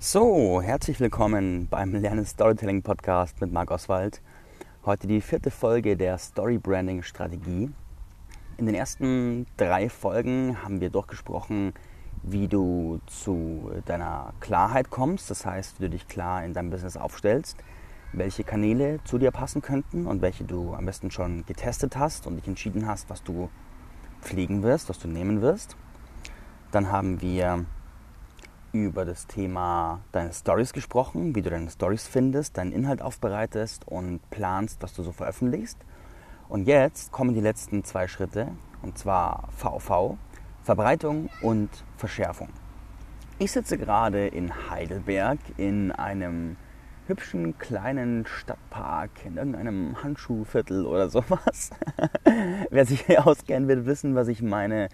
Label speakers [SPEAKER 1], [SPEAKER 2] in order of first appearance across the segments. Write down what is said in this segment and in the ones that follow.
[SPEAKER 1] So, herzlich willkommen beim Lernen Storytelling Podcast mit Marc Oswald. Heute die vierte Folge der Story Branding Strategie. In den ersten drei Folgen haben wir durchgesprochen, wie du zu deiner Klarheit kommst, das heißt, wie du dich klar in deinem Business aufstellst, welche Kanäle zu dir passen könnten und welche du am besten schon getestet hast und dich entschieden hast, was du pflegen wirst, was du nehmen wirst. Dann haben wir über das Thema deine Stories gesprochen, wie du deine Stories findest, deinen Inhalt aufbereitest und planst, was du so veröffentlichst. Und jetzt kommen die letzten zwei Schritte, und zwar VV, Verbreitung und Verschärfung. Ich sitze gerade in Heidelberg in einem hübschen kleinen Stadtpark, in irgendeinem Handschuhviertel oder sowas. Wer sich hier auskennt, wird wissen, was ich meine.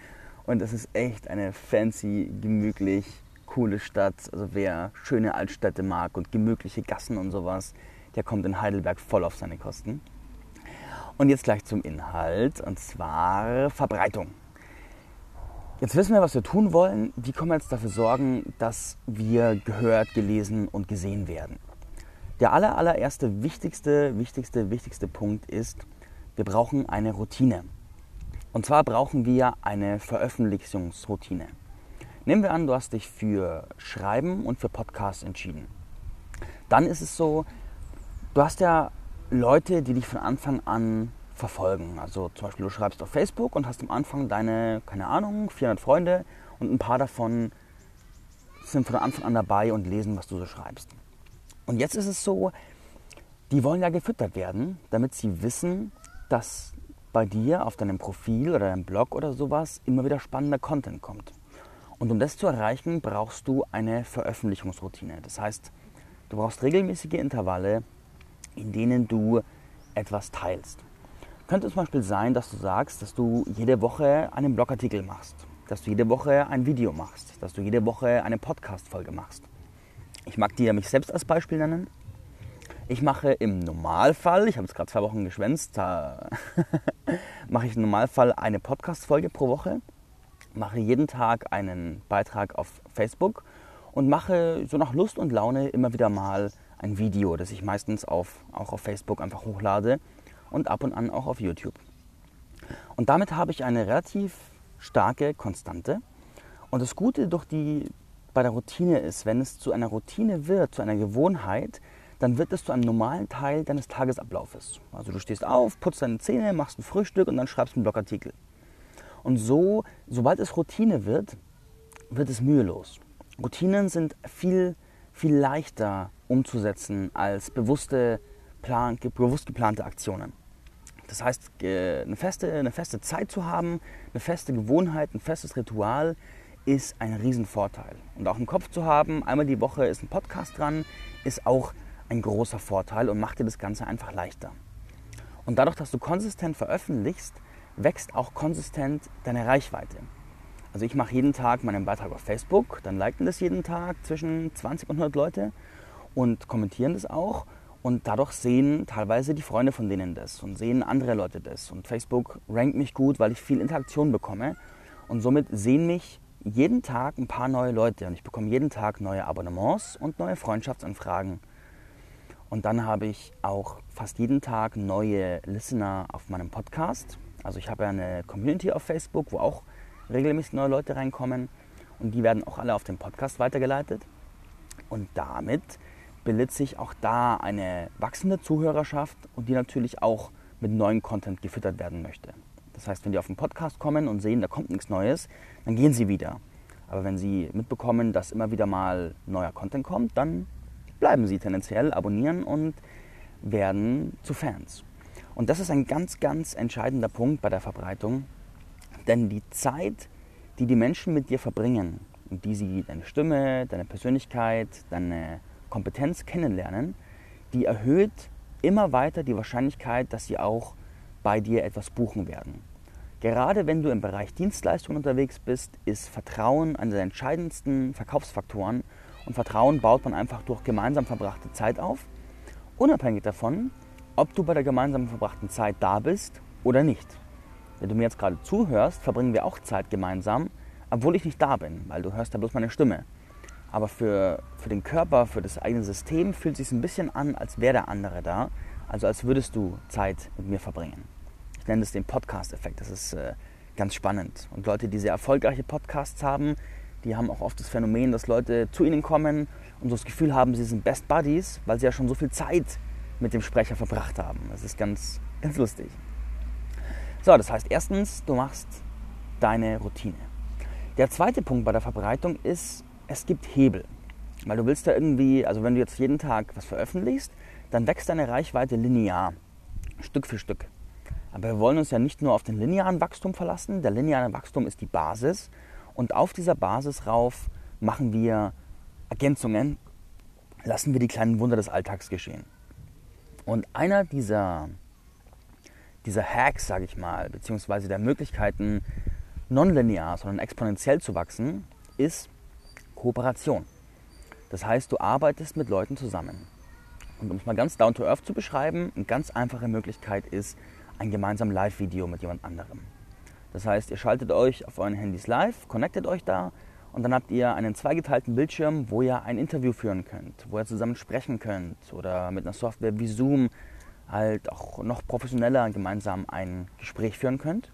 [SPEAKER 1] Und es ist echt eine fancy, gemütlich coole Stadt. Also wer schöne Altstädte mag und gemütliche Gassen und sowas, der kommt in Heidelberg voll auf seine Kosten. Und jetzt gleich zum Inhalt, und zwar Verbreitung. Jetzt wissen wir, was wir tun wollen. Wie können wir jetzt dafür sorgen, dass wir gehört, gelesen und gesehen werden? Der aller, allererste, wichtigste, wichtigste, wichtigste Punkt ist, wir brauchen eine Routine. Und zwar brauchen wir eine Veröffentlichungsroutine. Nehmen wir an, du hast dich für Schreiben und für Podcasts entschieden. Dann ist es so, du hast ja Leute, die dich von Anfang an verfolgen. Also zum Beispiel du schreibst auf Facebook und hast am Anfang deine, keine Ahnung, 400 Freunde und ein paar davon sind von Anfang an dabei und lesen, was du so schreibst. Und jetzt ist es so, die wollen ja gefüttert werden, damit sie wissen, dass bei dir auf deinem Profil oder deinem Blog oder sowas immer wieder spannender Content kommt. Und um das zu erreichen, brauchst du eine Veröffentlichungsroutine. Das heißt, du brauchst regelmäßige Intervalle, in denen du etwas teilst. Könnte zum Beispiel sein, dass du sagst, dass du jede Woche einen Blogartikel machst, dass du jede Woche ein Video machst, dass du jede Woche eine Podcast-Folge machst. Ich mag dir mich selbst als Beispiel nennen. Ich mache im Normalfall, ich habe jetzt gerade zwei Wochen geschwänzt, mache ich im Normalfall eine Podcast-Folge pro Woche mache jeden Tag einen Beitrag auf Facebook und mache so nach Lust und Laune immer wieder mal ein Video, das ich meistens auf, auch auf Facebook einfach hochlade und ab und an auch auf YouTube. Und damit habe ich eine relativ starke Konstante. Und das Gute durch die, bei der Routine ist, wenn es zu einer Routine wird, zu einer Gewohnheit, dann wird es zu einem normalen Teil deines Tagesablaufes. Also du stehst auf, putzt deine Zähne, machst ein Frühstück und dann schreibst einen Blogartikel. Und so, sobald es Routine wird, wird es mühelos. Routinen sind viel, viel leichter umzusetzen als bewusste, plan, bewusst geplante Aktionen. Das heißt, eine feste, eine feste Zeit zu haben, eine feste Gewohnheit, ein festes Ritual ist ein Riesenvorteil. Und auch im Kopf zu haben, einmal die Woche ist ein Podcast dran, ist auch ein großer Vorteil und macht dir das Ganze einfach leichter. Und dadurch, dass du konsistent veröffentlichst, wächst auch konsistent deine Reichweite. Also ich mache jeden Tag meinen Beitrag auf Facebook, dann liken das jeden Tag zwischen 20 und 100 Leute und kommentieren das auch. Und dadurch sehen teilweise die Freunde von denen das und sehen andere Leute das. Und Facebook rankt mich gut, weil ich viel Interaktion bekomme. Und somit sehen mich jeden Tag ein paar neue Leute. Und ich bekomme jeden Tag neue Abonnements und neue Freundschaftsanfragen. Und dann habe ich auch fast jeden Tag neue Listener auf meinem Podcast. Also ich habe ja eine Community auf Facebook, wo auch regelmäßig neue Leute reinkommen und die werden auch alle auf den Podcast weitergeleitet. Und damit bildet sich auch da eine wachsende Zuhörerschaft und die natürlich auch mit neuen Content gefüttert werden möchte. Das heißt, wenn die auf den Podcast kommen und sehen, da kommt nichts Neues, dann gehen sie wieder. Aber wenn sie mitbekommen, dass immer wieder mal neuer Content kommt, dann bleiben sie tendenziell, abonnieren und werden zu Fans. Und das ist ein ganz, ganz entscheidender Punkt bei der Verbreitung, denn die Zeit, die die Menschen mit dir verbringen und die sie deine Stimme, deine Persönlichkeit, deine Kompetenz kennenlernen, die erhöht immer weiter die Wahrscheinlichkeit, dass sie auch bei dir etwas buchen werden. Gerade wenn du im Bereich Dienstleistungen unterwegs bist, ist Vertrauen einer der entscheidendsten Verkaufsfaktoren und Vertrauen baut man einfach durch gemeinsam verbrachte Zeit auf, unabhängig davon, ob du bei der gemeinsam verbrachten Zeit da bist oder nicht. Wenn du mir jetzt gerade zuhörst, verbringen wir auch Zeit gemeinsam, obwohl ich nicht da bin, weil du hörst ja bloß meine Stimme. aber für, für den Körper, für das eigene System fühlt es sich ein bisschen an, als wäre der andere da. Also als würdest du Zeit mit mir verbringen. Ich nenne das den Podcast-Effekt. Das ist äh, ganz spannend. Und Leute, die sehr erfolgreiche Podcasts haben, die haben auch oft das Phänomen, dass Leute zu ihnen kommen und so das Gefühl haben, sie sind Best Buddies, weil sie ja schon so viel Zeit mit dem Sprecher verbracht haben. Das ist ganz, ganz lustig. So, das heißt erstens, du machst deine Routine. Der zweite Punkt bei der Verbreitung ist, es gibt Hebel. Weil du willst da irgendwie, also wenn du jetzt jeden Tag was veröffentlichst, dann wächst deine Reichweite linear, Stück für Stück. Aber wir wollen uns ja nicht nur auf den linearen Wachstum verlassen. Der lineare Wachstum ist die Basis. Und auf dieser Basis rauf machen wir Ergänzungen, lassen wir die kleinen Wunder des Alltags geschehen. Und einer dieser, dieser Hacks, sage ich mal, beziehungsweise der Möglichkeiten, nonlinear, sondern exponentiell zu wachsen, ist Kooperation. Das heißt, du arbeitest mit Leuten zusammen. Und um es mal ganz down to earth zu beschreiben, eine ganz einfache Möglichkeit ist ein gemeinsames Live-Video mit jemand anderem. Das heißt, ihr schaltet euch auf euren Handys live, connectet euch da und dann habt ihr einen zweigeteilten Bildschirm, wo ihr ein Interview führen könnt, wo ihr zusammen sprechen könnt oder mit einer Software wie Zoom halt auch noch professioneller gemeinsam ein Gespräch führen könnt.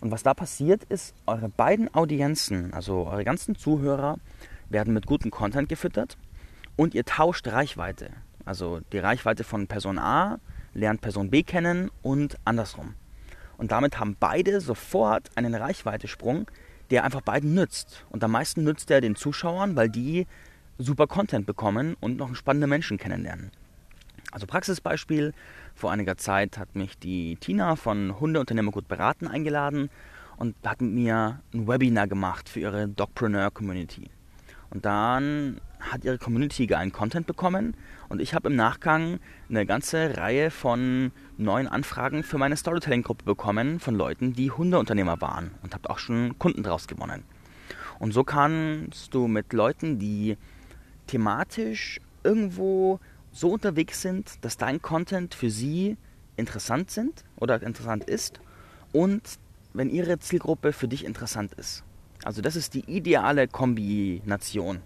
[SPEAKER 1] Und was da passiert ist, eure beiden Audienzen, also eure ganzen Zuhörer, werden mit gutem Content gefüttert und ihr tauscht Reichweite. Also die Reichweite von Person A lernt Person B kennen und andersrum. Und damit haben beide sofort einen Reichweitesprung, der einfach beiden nützt. Und am meisten nützt er den Zuschauern, weil die super Content bekommen und noch spannende Menschen kennenlernen. Also Praxisbeispiel, vor einiger Zeit hat mich die Tina von Hundeunternehmer gut beraten eingeladen und hat mit mir ein Webinar gemacht für ihre Dogpreneur Community. Und dann hat ihre Community geilen Content bekommen und ich habe im Nachgang eine ganze Reihe von neuen Anfragen für meine Storytelling-Gruppe bekommen von Leuten, die Hundeunternehmer waren und habe auch schon Kunden draus gewonnen. Und so kannst du mit Leuten, die thematisch irgendwo so unterwegs sind, dass dein Content für sie interessant sind oder interessant ist und wenn ihre Zielgruppe für dich interessant ist. Also das ist die ideale Kombination,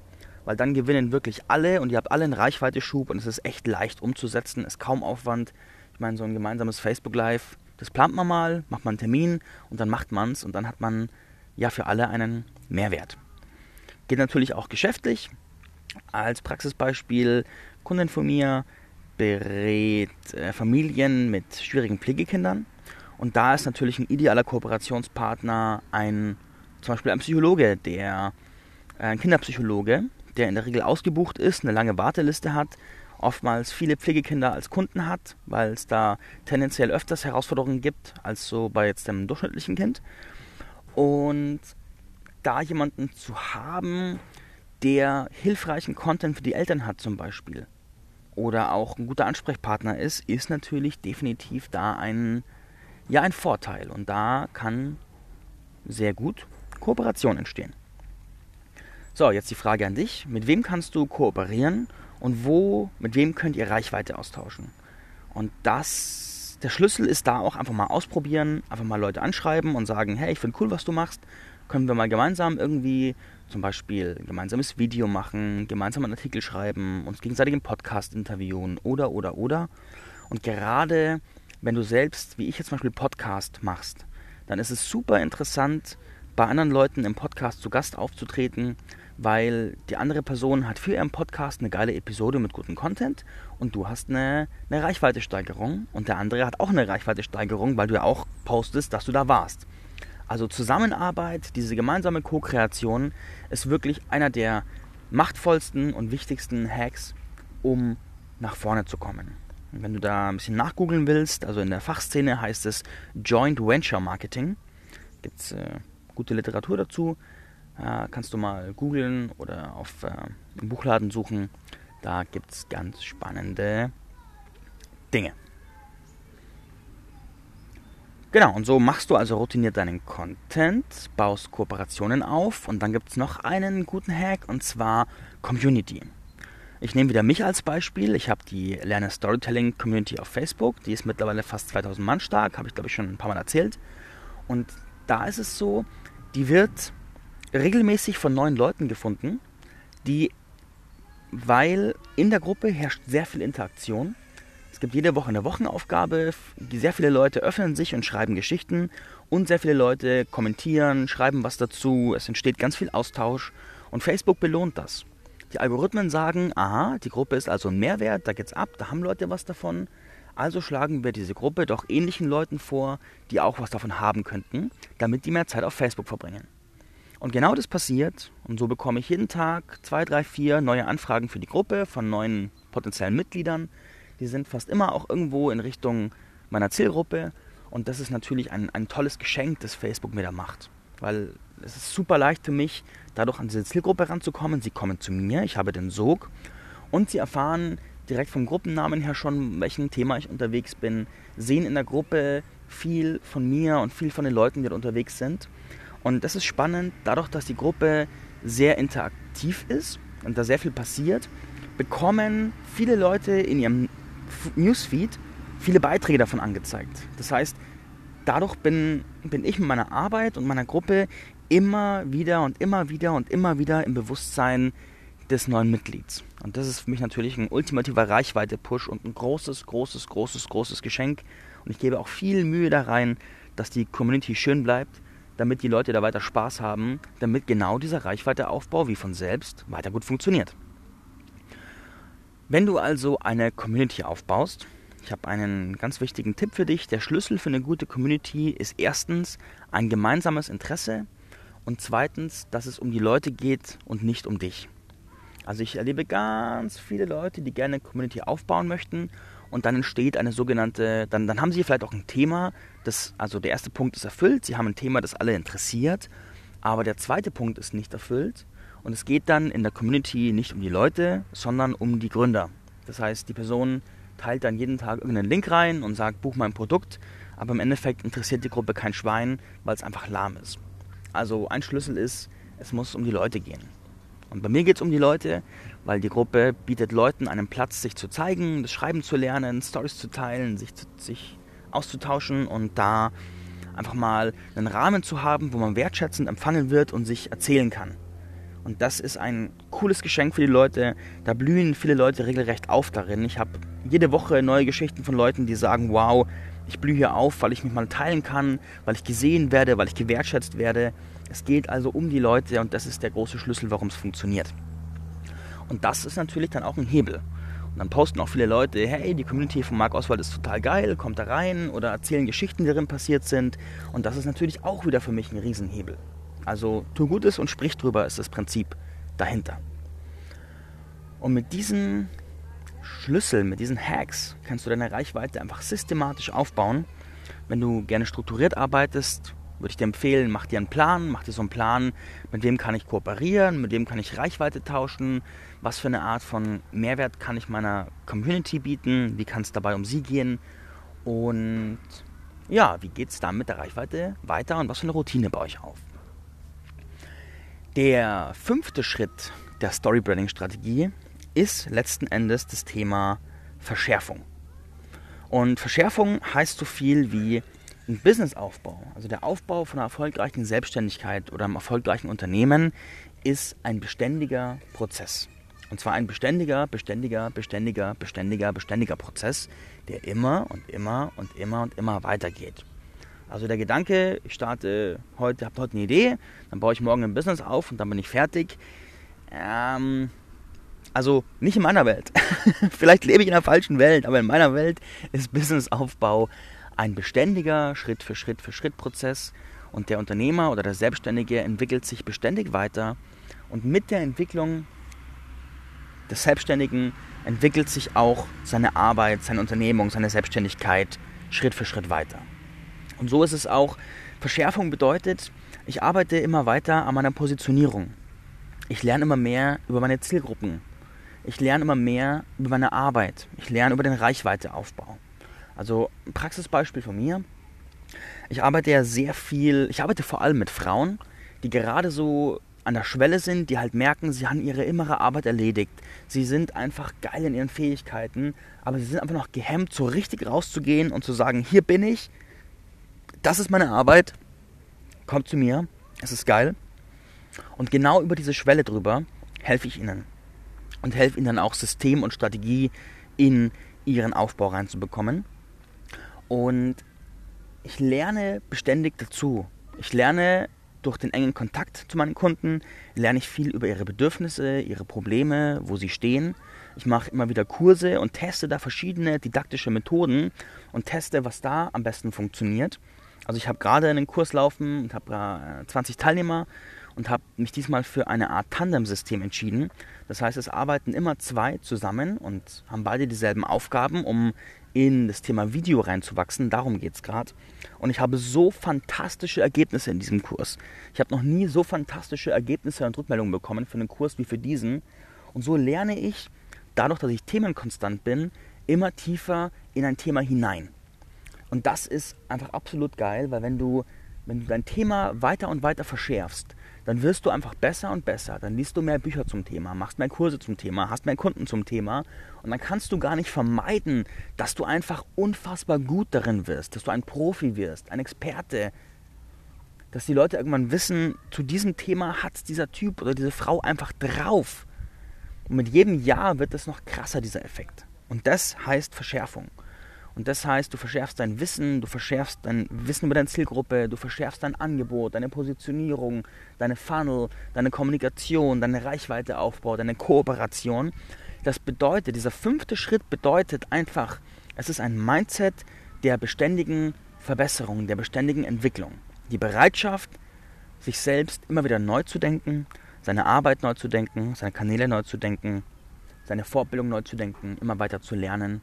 [SPEAKER 1] weil dann gewinnen wirklich alle und ihr habt alle einen Reichweite-Schub und es ist echt leicht umzusetzen, ist kaum Aufwand. Ich meine, so ein gemeinsames Facebook Live, das plant man mal, macht man einen Termin und dann macht man es und dann hat man ja für alle einen Mehrwert. Geht natürlich auch geschäftlich. Als Praxisbeispiel, Kundin von mir berät äh, Familien mit schwierigen Pflegekindern und da ist natürlich ein idealer Kooperationspartner ein zum Beispiel ein Psychologe, der äh, ein Kinderpsychologe, der in der Regel ausgebucht ist, eine lange Warteliste hat, oftmals viele Pflegekinder als Kunden hat, weil es da tendenziell öfters Herausforderungen gibt als so bei jetzt dem durchschnittlichen Kind. Und da jemanden zu haben, der hilfreichen Content für die Eltern hat zum Beispiel oder auch ein guter Ansprechpartner ist, ist natürlich definitiv da ein, ja, ein Vorteil. Und da kann sehr gut Kooperation entstehen. So, jetzt die Frage an dich. Mit wem kannst du kooperieren und wo, mit wem könnt ihr Reichweite austauschen? Und das, der Schlüssel ist da auch einfach mal ausprobieren, einfach mal Leute anschreiben und sagen, hey, ich finde cool, was du machst. Können wir mal gemeinsam irgendwie zum Beispiel ein gemeinsames Video machen, gemeinsam einen Artikel schreiben, uns gegenseitig im Podcast interviewen oder, oder, oder. Und gerade wenn du selbst, wie ich jetzt zum Beispiel Podcast machst, dann ist es super interessant, bei anderen Leuten im Podcast zu Gast aufzutreten, weil die andere Person hat für ihren Podcast eine geile Episode mit gutem Content und du hast eine, eine Reichweitesteigerung und der andere hat auch eine Reichweitesteigerung, weil du ja auch postest, dass du da warst. Also Zusammenarbeit, diese gemeinsame Co-Kreation ist wirklich einer der machtvollsten und wichtigsten Hacks, um nach vorne zu kommen. Und wenn du da ein bisschen nachgoogeln willst, also in der Fachszene heißt es Joint Venture Marketing. Gibt es äh, gute Literatur dazu. Äh, kannst du mal googeln oder auf äh, im Buchladen suchen. Da gibt es ganz spannende Dinge. Genau, und so machst du also routiniert deinen Content, baust Kooperationen auf und dann gibt es noch einen guten Hack und zwar Community. Ich nehme wieder mich als Beispiel. Ich habe die Lerne Storytelling Community auf Facebook. Die ist mittlerweile fast 2000 Mann stark, habe ich glaube ich schon ein paar Mal erzählt. Und da ist es so, die wird regelmäßig von neuen Leuten gefunden, die weil in der Gruppe herrscht sehr viel Interaktion. Es gibt jede Woche eine Wochenaufgabe. Sehr viele Leute öffnen sich und schreiben Geschichten und sehr viele Leute kommentieren, schreiben was dazu. Es entsteht ganz viel Austausch und Facebook belohnt das. Die Algorithmen sagen, aha, die Gruppe ist also ein Mehrwert, da geht's ab, da haben Leute was davon. Also schlagen wir diese Gruppe doch ähnlichen Leuten vor, die auch was davon haben könnten, damit die mehr Zeit auf Facebook verbringen. Und genau das passiert und so bekomme ich jeden Tag zwei, drei, vier neue Anfragen für die Gruppe von neuen potenziellen Mitgliedern. Die sind fast immer auch irgendwo in Richtung meiner Zielgruppe und das ist natürlich ein, ein tolles Geschenk, das Facebook mir da macht. Weil es ist super leicht für mich, dadurch an diese Zielgruppe ranzukommen. Sie kommen zu mir, ich habe den Sog und sie erfahren direkt vom Gruppennamen her schon, welchem Thema ich unterwegs bin, sehen in der Gruppe viel von mir und viel von den Leuten, die da unterwegs sind und das ist spannend, dadurch, dass die Gruppe sehr interaktiv ist und da sehr viel passiert, bekommen viele Leute in ihrem Newsfeed viele Beiträge davon angezeigt. Das heißt, dadurch bin, bin ich mit meiner Arbeit und meiner Gruppe immer wieder und immer wieder und immer wieder im Bewusstsein des neuen Mitglieds. Und das ist für mich natürlich ein ultimativer Reichweite-Push und ein großes, großes, großes, großes Geschenk. Und ich gebe auch viel Mühe da rein, dass die Community schön bleibt, damit die Leute da weiter Spaß haben, damit genau dieser Reichweiteaufbau wie von selbst weiter gut funktioniert. Wenn du also eine Community aufbaust, ich habe einen ganz wichtigen Tipp für dich. Der Schlüssel für eine gute Community ist erstens ein gemeinsames Interesse und zweitens, dass es um die Leute geht und nicht um dich. Also ich erlebe ganz viele Leute, die gerne eine Community aufbauen möchten und dann entsteht eine sogenannte, dann, dann haben sie vielleicht auch ein Thema, das, also der erste Punkt ist erfüllt, sie haben ein Thema, das alle interessiert, aber der zweite Punkt ist nicht erfüllt und es geht dann in der Community nicht um die Leute, sondern um die Gründer. Das heißt, die Person teilt dann jeden Tag irgendeinen Link rein und sagt, buch mein Produkt, aber im Endeffekt interessiert die Gruppe kein Schwein, weil es einfach lahm ist. Also ein Schlüssel ist, es muss um die Leute gehen. Und bei mir geht es um die Leute, weil die Gruppe bietet Leuten einen Platz, sich zu zeigen, das Schreiben zu lernen, Stories zu teilen, sich, sich auszutauschen und da einfach mal einen Rahmen zu haben, wo man wertschätzend empfangen wird und sich erzählen kann. Und das ist ein cooles Geschenk für die Leute. Da blühen viele Leute regelrecht auf darin. Ich habe jede Woche neue Geschichten von Leuten, die sagen, wow, ich blühe hier auf, weil ich mich mal teilen kann, weil ich gesehen werde, weil ich gewertschätzt werde. Es geht also um die Leute und das ist der große Schlüssel, warum es funktioniert. Und das ist natürlich dann auch ein Hebel. Und dann posten auch viele Leute, hey, die Community von Marc Oswald ist total geil, kommt da rein oder erzählen Geschichten, die darin passiert sind. Und das ist natürlich auch wieder für mich ein Riesenhebel. Also tu Gutes und sprich drüber ist das Prinzip dahinter. Und mit diesen Schlüsseln, mit diesen Hacks kannst du deine Reichweite einfach systematisch aufbauen. Wenn du gerne strukturiert arbeitest, würde ich dir empfehlen, mach dir einen Plan, mach dir so einen Plan, mit wem kann ich kooperieren, mit wem kann ich Reichweite tauschen, was für eine Art von Mehrwert kann ich meiner Community bieten, wie kann es dabei um sie gehen und ja, wie geht es dann mit der Reichweite weiter und was für eine Routine baue ich auf. Der fünfte Schritt der Storybranding-Strategie ist letzten Endes das Thema Verschärfung. Und Verschärfung heißt so viel wie ein Businessaufbau, also der Aufbau von einer erfolgreichen Selbstständigkeit oder einem erfolgreichen Unternehmen, ist ein beständiger Prozess. Und zwar ein beständiger, beständiger, beständiger, beständiger, beständiger Prozess, der immer und immer und immer und immer weitergeht. Also der Gedanke, ich starte heute, habe heute eine Idee, dann baue ich morgen ein Business auf und dann bin ich fertig. Ähm, also nicht in meiner Welt. Vielleicht lebe ich in einer falschen Welt, aber in meiner Welt ist Businessaufbau ein beständiger Schritt für Schritt für Schritt Prozess und der Unternehmer oder der Selbstständige entwickelt sich beständig weiter und mit der Entwicklung des Selbstständigen entwickelt sich auch seine Arbeit, seine Unternehmung, seine Selbstständigkeit Schritt für Schritt weiter. Und so ist es auch, Verschärfung bedeutet, ich arbeite immer weiter an meiner Positionierung. Ich lerne immer mehr über meine Zielgruppen. Ich lerne immer mehr über meine Arbeit. Ich lerne über den Reichweiteaufbau. Also ein Praxisbeispiel von mir. Ich arbeite ja sehr viel, ich arbeite vor allem mit Frauen, die gerade so an der Schwelle sind, die halt merken, sie haben ihre innere Arbeit erledigt. Sie sind einfach geil in ihren Fähigkeiten, aber sie sind einfach noch gehemmt, so richtig rauszugehen und zu sagen, hier bin ich, das ist meine Arbeit, kommt zu mir, es ist geil. Und genau über diese Schwelle drüber helfe ich ihnen. und helfe ihnen dann auch System und Strategie in ihren Aufbau reinzubekommen. Und ich lerne beständig dazu. Ich lerne durch den engen Kontakt zu meinen Kunden, lerne ich viel über ihre Bedürfnisse, ihre Probleme, wo sie stehen. Ich mache immer wieder Kurse und teste da verschiedene didaktische Methoden und teste, was da am besten funktioniert. Also ich habe gerade einen Kurs laufen und habe 20 Teilnehmer und habe mich diesmal für eine Art Tandem-System entschieden. Das heißt, es arbeiten immer zwei zusammen und haben beide dieselben Aufgaben, um in das Thema Video reinzuwachsen. Darum geht es gerade. Und ich habe so fantastische Ergebnisse in diesem Kurs. Ich habe noch nie so fantastische Ergebnisse und Rückmeldungen bekommen für einen Kurs wie für diesen. Und so lerne ich, dadurch, dass ich themenkonstant bin, immer tiefer in ein Thema hinein. Und das ist einfach absolut geil, weil wenn du, wenn du dein Thema weiter und weiter verschärfst, dann wirst du einfach besser und besser. Dann liest du mehr Bücher zum Thema, machst mehr Kurse zum Thema, hast mehr Kunden zum Thema und dann kannst du gar nicht vermeiden, dass du einfach unfassbar gut darin wirst, dass du ein Profi wirst, ein Experte, dass die Leute irgendwann wissen, zu diesem Thema hat dieser Typ oder diese Frau einfach drauf. Und mit jedem Jahr wird es noch krasser, dieser Effekt. Und das heißt Verschärfung. Und das heißt, du verschärfst dein Wissen, du verschärfst dein Wissen über deine Zielgruppe, du verschärfst dein Angebot, deine Positionierung, deine Funnel, deine Kommunikation, deine Reichweiteaufbau, deine Kooperation. Das bedeutet, dieser fünfte Schritt bedeutet einfach, es ist ein Mindset der beständigen Verbesserung, der beständigen Entwicklung. Die Bereitschaft, sich selbst immer wieder neu zu denken, seine Arbeit neu zu denken, seine Kanäle neu zu denken, seine Fortbildung neu zu denken, immer weiter zu lernen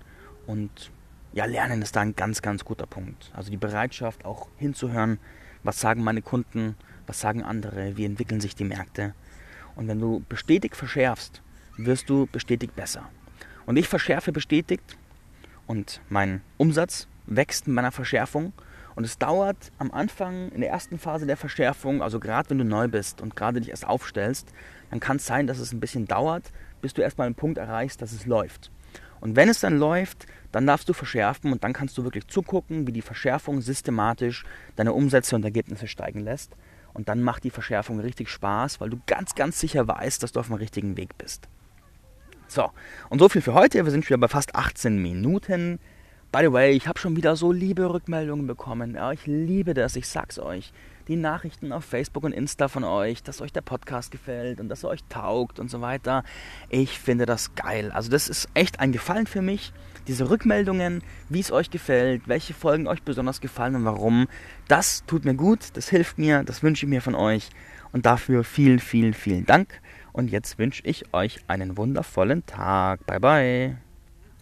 [SPEAKER 1] und ja, Lernen ist da ein ganz, ganz guter Punkt. Also die Bereitschaft auch hinzuhören, was sagen meine Kunden, was sagen andere, wie entwickeln sich die Märkte. Und wenn du bestätigt verschärfst, wirst du bestätigt besser. Und ich verschärfe bestätigt und mein Umsatz wächst mit meiner Verschärfung. Und es dauert am Anfang, in der ersten Phase der Verschärfung, also gerade wenn du neu bist und gerade dich erst aufstellst, dann kann es sein, dass es ein bisschen dauert, bis du erstmal einen Punkt erreichst, dass es läuft. Und wenn es dann läuft, dann darfst du verschärfen und dann kannst du wirklich zugucken, wie die Verschärfung systematisch deine Umsätze und Ergebnisse steigen lässt. Und dann macht die Verschärfung richtig Spaß, weil du ganz, ganz sicher weißt, dass du auf dem richtigen Weg bist. So, und so viel für heute. Wir sind schon bei fast 18 Minuten. By the way, ich habe schon wieder so liebe Rückmeldungen bekommen. Ja, ich liebe das, ich sag's euch die Nachrichten auf Facebook und Insta von euch, dass euch der Podcast gefällt und dass er euch taugt und so weiter. Ich finde das geil. Also das ist echt ein Gefallen für mich. Diese Rückmeldungen, wie es euch gefällt, welche Folgen euch besonders gefallen und warum, das tut mir gut, das hilft mir, das wünsche ich mir von euch. Und dafür vielen, vielen, vielen Dank. Und jetzt wünsche ich euch einen wundervollen Tag. Bye, bye.